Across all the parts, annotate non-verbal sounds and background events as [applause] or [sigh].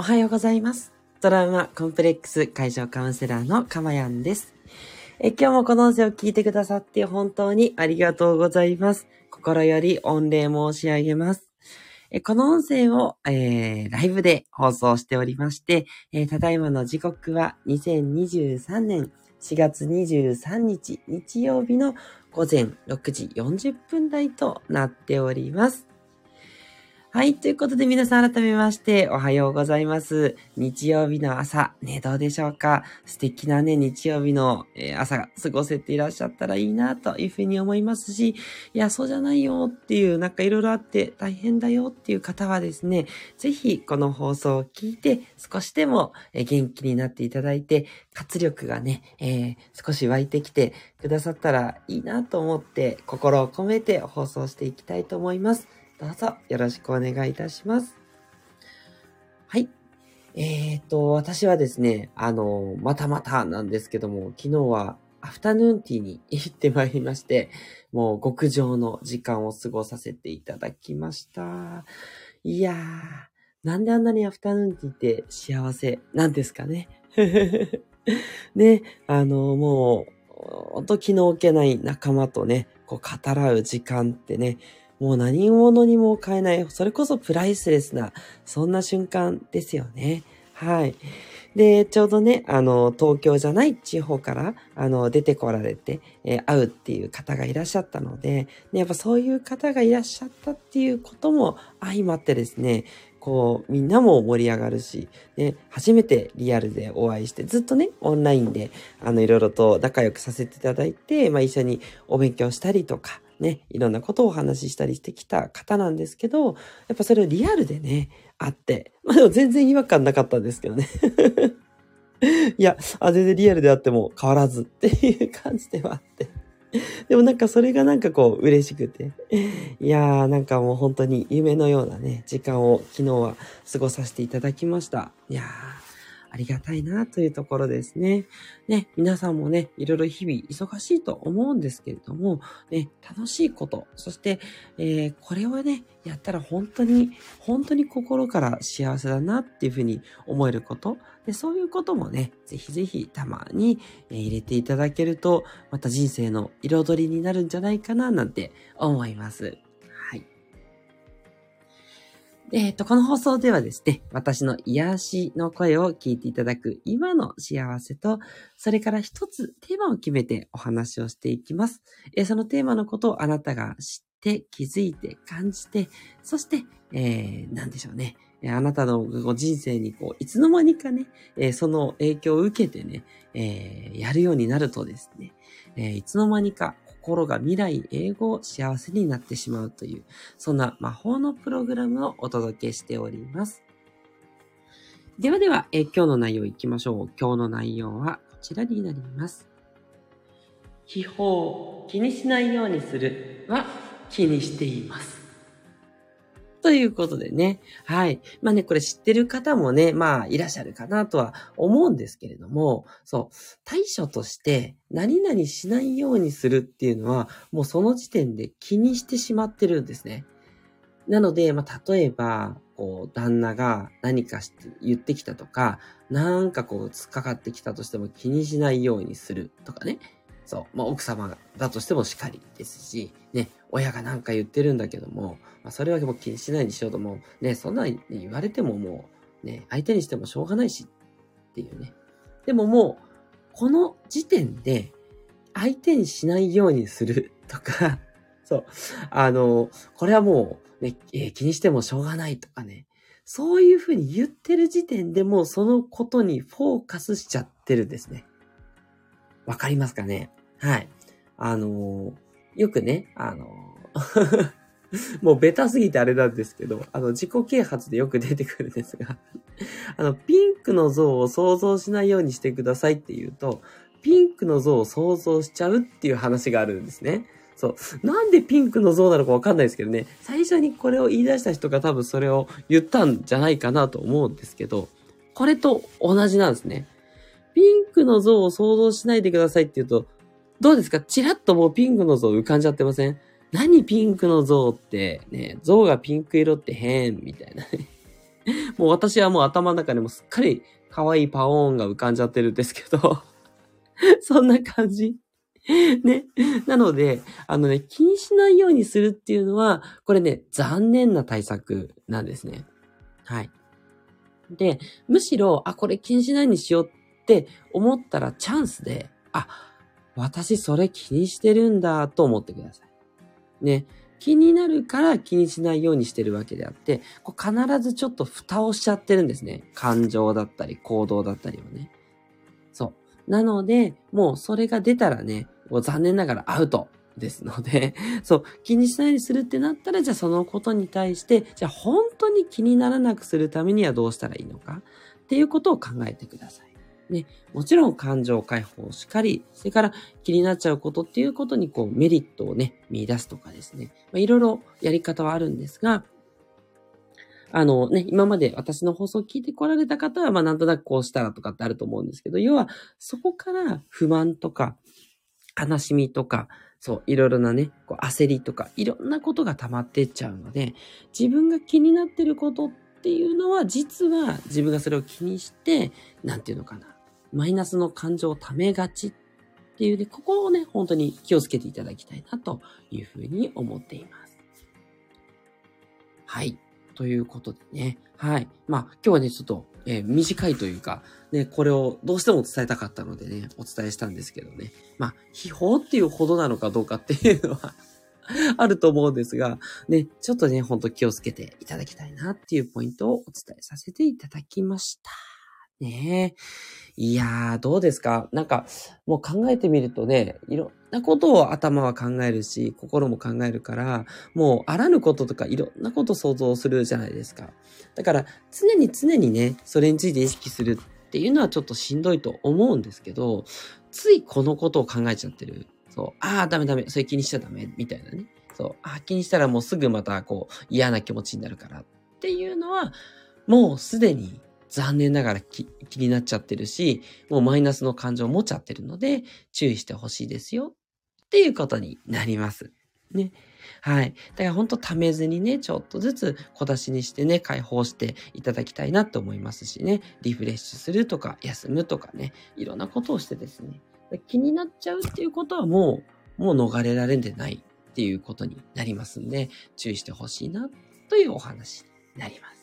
おはようございます。トラウマコンプレックス解消カウンセラーのかまやんです。え今日もこの音声を聞いてくださって本当にありがとうございます。心より御礼申し上げます。えこの音声を、えーライブで放送しておりまして、えーただいまの時刻は2023年4月23日日曜日の午前6時40分台となっております。はい。ということで皆さん改めましておはようございます。日曜日の朝、ね、どうでしょうか？素敵なね、日曜日の、朝が過ごせていらっしゃったらいいなというふうに思いますし、いや、そうじゃないよっていう、なんかいろいろあって大変だよっていう方はですね、ぜひこの放送を聞いて少しでも元気になっていただいて、活力がね、えー少し湧いてきてくださったらいいなと思って心を込めて放送していきたいと思います。どうぞよろしくお願いいたします。はい。えーと、私はですね、あの、またまたなんですけども、昨日はアフタヌーンティーに行ってまいりまして、もう極上の時間を過ごさせていただきました。いやー、なんであんなにアフタヌーンティーって幸せなんですかね。[laughs] ね、あの、もう、ほんと気の置けない仲間とね、こう語らう時間ってね、もう何者にも変えない、それこそプライスレスな、そんな瞬間ですよね。はい。で、ちょうどね、あの、東京じゃない地方から、あの、出てこられて、えー会うっていう方がいらっしゃったので、ね、やっぱそういう方がいらっしゃったっていうことも相まってですね、こう、みんなも盛り上がるし、ね、初めてリアルでお会いして、ずっとね、オンラインで、あの、いろいろと仲良くさせていただいて、まあ、一緒にお勉強したりとか、ね、いろんなことをお話ししたりしてきた方なんですけど、やっぱそれをリアルでね、あって、まあでも全然違和感なかったんですけどね。[laughs] いや、あ、全然リアルであっても変わらずっていう感じではあって。でもなんかそれがなんかこう嬉しくて。いやーなんかもう本当に夢のようなね、時間を昨日は過ごさせていただきました。いやー、ありがたいなというところですね。ね、皆さんもね、いろいろ日々忙しいと思うんですけれども、ね、楽しいこと、そして、えーこれをね、やったら本当に、本当に心から幸せだなっていうふうに思えること、でそういうこともね、ぜひぜひたまに、入れていただけると、また人生の彩りになるんじゃないかななんて思います。えっと、この放送ではですね、私の癒しの声を聞いていただく今の幸せと、それから一つテーマを決めてお話をしていきます。えーそのテーマのことをあなたが知って、気づいて、感じて、そして、えー、なんでしょうね。あなたの人生にこう、いつの間にかね、えーその影響を受けてね、えーやるようになるとですね、えーいつの間にか心が未来永劫幸せになってしまうという、そんな魔法のプログラムをお届けしております。ではでは、え今日の内容いきましょう。今日の内容はこちらになります。秘宝、気にしないようにするは気にしています。ということでね。はい。まあね、これ知ってる方もね、まあいらっしゃるかなとは思うんですけれども、そう、対処として何々しないようにするっていうのは、もうその時点で気にしてしまってるんですね。なので、まあ例えば、こう、旦那が何かして言ってきたとか、なんかこう、突っかかってきたとしても気にしないようにするとかね。そう。まあ、奥様だとしてもしかりですし、ね、親がなんか言ってるんだけども、まあ、それはもう気にしないにしようとも、ね、そんなに言われてももう、ね、相手にしてもしょうがないし、っていうね。でももう、この時点で、相手にしないようにするとか、[laughs] そう、あの、これはもう、ね、えー気にしてもしょうがないとかね、そういうふうに言ってる時点でもうそのことにフォーカスしちゃってるんですね。わかりますかね？はい。あのーよくね、あのー [laughs] もうベタすぎてあれなんですけど、あの、自己啓発でよく出てくるんですが、[laughs] あの、ピンクの像を想像しないようにしてくださいって言うと、ピンクの像を想像しちゃうっていう話があるんですね。そう。なんでピンクの像なのかわかんないですけどね、最初にこれを言い出した人が多分それを言ったんじゃないかなと思うんですけど、これと同じなんですね。ピンクの像を想像しないでくださいって言うと、どうですか？チラッともうピンクの像浮かんじゃってません？何ピンクの像って、ね、像がピンク色って変みたいなね。[laughs] もう私はもう頭の中でもすっかり可愛いパオーンが浮かんじゃってるんですけど、[laughs] そんな感じ。ね。なので、あのね、気にしないようにするっていうのは、これね、残念な対策なんですね。はい。で、むしろ、あ、これ気にしないにしようって思ったらチャンスで、あ、私それ気にしてるんだと思ってください。ね。気になるから気にしないようにしてるわけであって、こう必ずちょっと蓋をしちゃってるんですね。感情だったり行動だったりをね。そう。なので、もうそれが出たらね、もう残念ながらアウトですので、そう、気にしないようにするってなったら、じゃあそのことに対して、じゃあ本当に気にならなくするためにはどうしたらいいのかっていうことを考えてください。ね、もちろん感情解放をしっかり、それから気になっちゃうことっていうことにこうメリットをね、見出すとかですね。まあ、いろいろやり方はあるんですが、あのね、今まで私の放送を聞いてこられた方は、まあなんとなくこうしたらとかってあると思うんですけど、要はそこから不満とか悲しみとか、そう、いろいろなね、こう焦りとか、いろんなことが溜まっていっちゃうので、自分が気になってることっていうのは、実は自分がそれを気にして、なんていうのかな、マイナスの感情を溜めがちっていうね、ここをね、本当に気をつけていただきたいなというふうに思っています。はい。ということでね。はい。まあ、今日はね、ちょっと、えー、短いというか、ね、これをどうしても伝えたかったのでね、お伝えしたんですけどね。まあ、秘宝っていうほどなのかどうかっていうのは [laughs] あると思うんですが、ね、ちょっとね、ほんと気をつけていただきたいなっていうポイントをお伝えさせていただきました。ねえ。いやー、どうですか？なんか、もう考えてみるとね、いろんなことを頭は考えるし、心も考えるから、もうあらぬこととかいろんなこと想像するじゃないですか。だから、常に常にね、それについて意識するっていうのはちょっとしんどいと思うんですけど、ついこのことを考えちゃってる。そう、ああ、ダメダメ、それ気にしちゃダメ、みたいなね。そう、ああ気にしたらもうすぐまたこう嫌な気持ちになるから。っていうのは、もうすでに残念ながら気になっちゃってるし、もうマイナスの感情を持っちゃってるので、注意してほしいですよっていうことになります。ね。はい。だから本当ためずにね、ちょっとずつ小出しにしてね、解放していただきたいなと思いますしね、リフレッシュするとか、休むとかね、いろんなことをしてですね、気になっちゃうっていうことはもう、もう逃れられんでないっていうことになりますんで、注意してほしいなというお話になります。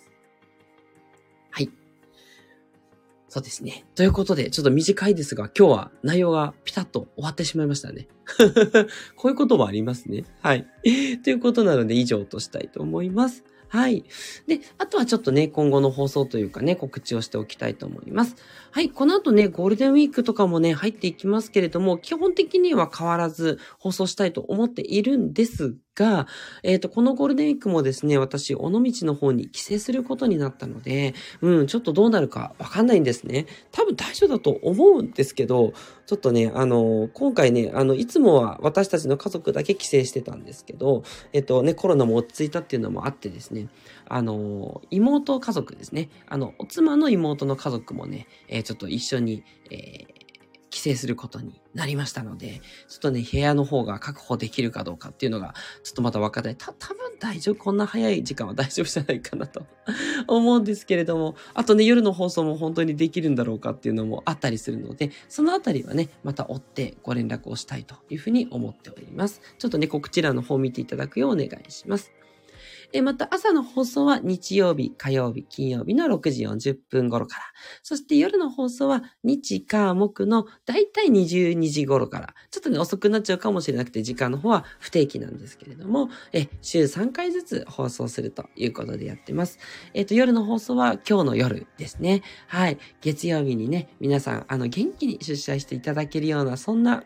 そうですね。ということで、ちょっと短いですが、今日は内容がピタッと終わってしまいましたね。[laughs] こういうこともありますね。はい。[laughs] ということなので、以上としたいと思います。はい。で、あとはちょっとね、今後の放送というかね、告知をしておきたいと思います。はい。この後ね、ゴールデンウィークとかもね、入っていきますけれども、基本的には変わらず放送したいと思っているんですが、えっ、ー、と、このゴールデンウィークもですね、私、尾道の方に帰省することになったので、うん、ちょっとどうなるかわかんないんですね。多分大丈夫だと思うんですけど、ちょっとね、あの、今回ね、あの、いつつもは私たちの家族だけ帰省してたんですけど、えっ、とね、コロナも落ち着いたっていうのもあってですね、あの、妹家族ですね、あの、お妻の妹の家族もね、えー、ちょっと一緒に、えー帰省することになりましたので、ちょっとね、部屋の方が確保できるかどうかっていうのが、ちょっとまた分かんない。た、多分大丈夫。こんな早い時間は大丈夫じゃないかなと [laughs] 思うんですけれども、あとね、夜の放送も本当にできるんだろうかっていうのもあったりするので、そのあたりはね、また追ってご連絡をしたいというふうに思っております。ちょっとね、こちらの方を見ていただくようお願いします。えまた朝の放送は日曜日、火曜日、金曜日の6時40分頃から。そして夜の放送は日、火、木のだいたい22時頃から。ちょっとね、遅くなっちゃうかもしれなくて時間の方は不定期なんですけれども、え週3回ずつ放送するということでやってます。えっ、と、夜の放送は今日の夜ですね。はい。月曜日にね、皆さん、あの、元気に出社していただけるような、そんな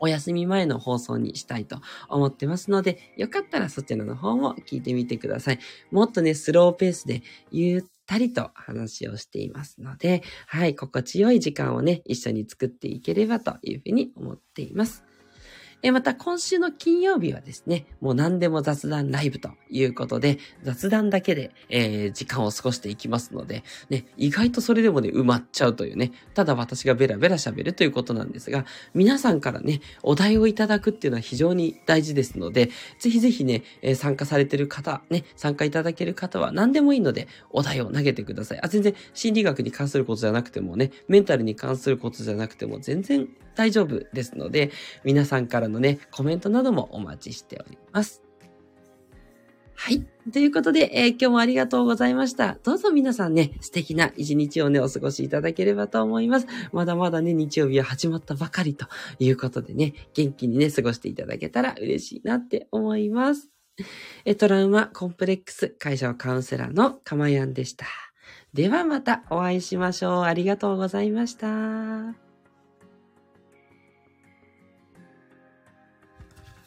お休み前の放送にしたいと思ってますので、よかったらそちらの方も聞いてみてください。もっとね、スローペースでゆったりと話をしていますので、はい、心地よい時間をね、一緒に作っていければというふうに思っています。えまた今週の金曜日はですね、もう何でも雑談ライブということで、雑談だけで、えー、時間を過ごしていきますので、ね、意外とそれでもね、埋まっちゃうというね、ただ私がベラベラ喋るということなんですが、皆さんからね、お題をいただくっていうのは非常に大事ですので、ぜひぜひね、えー、参加されてる方、ね、参加いただける方は何でもいいので、お題を投げてください。あ、全然心理学に関することじゃなくてもね、メンタルに関することじゃなくても全然大丈夫ですので、皆さんからのね、コメントなどもお待ちしております。はい。ということで、えー、今日もありがとうございました。どうぞ皆さんね、素敵な一日をね、お過ごしいただければと思います。まだまだね、日曜日は始まったばかりということでね、元気にね、過ごしていただけたら嬉しいなって思います。えトラウマコンプレックス会社カウンセラーのかまやんでした。ではまたお会いしましょう。ありがとうございました。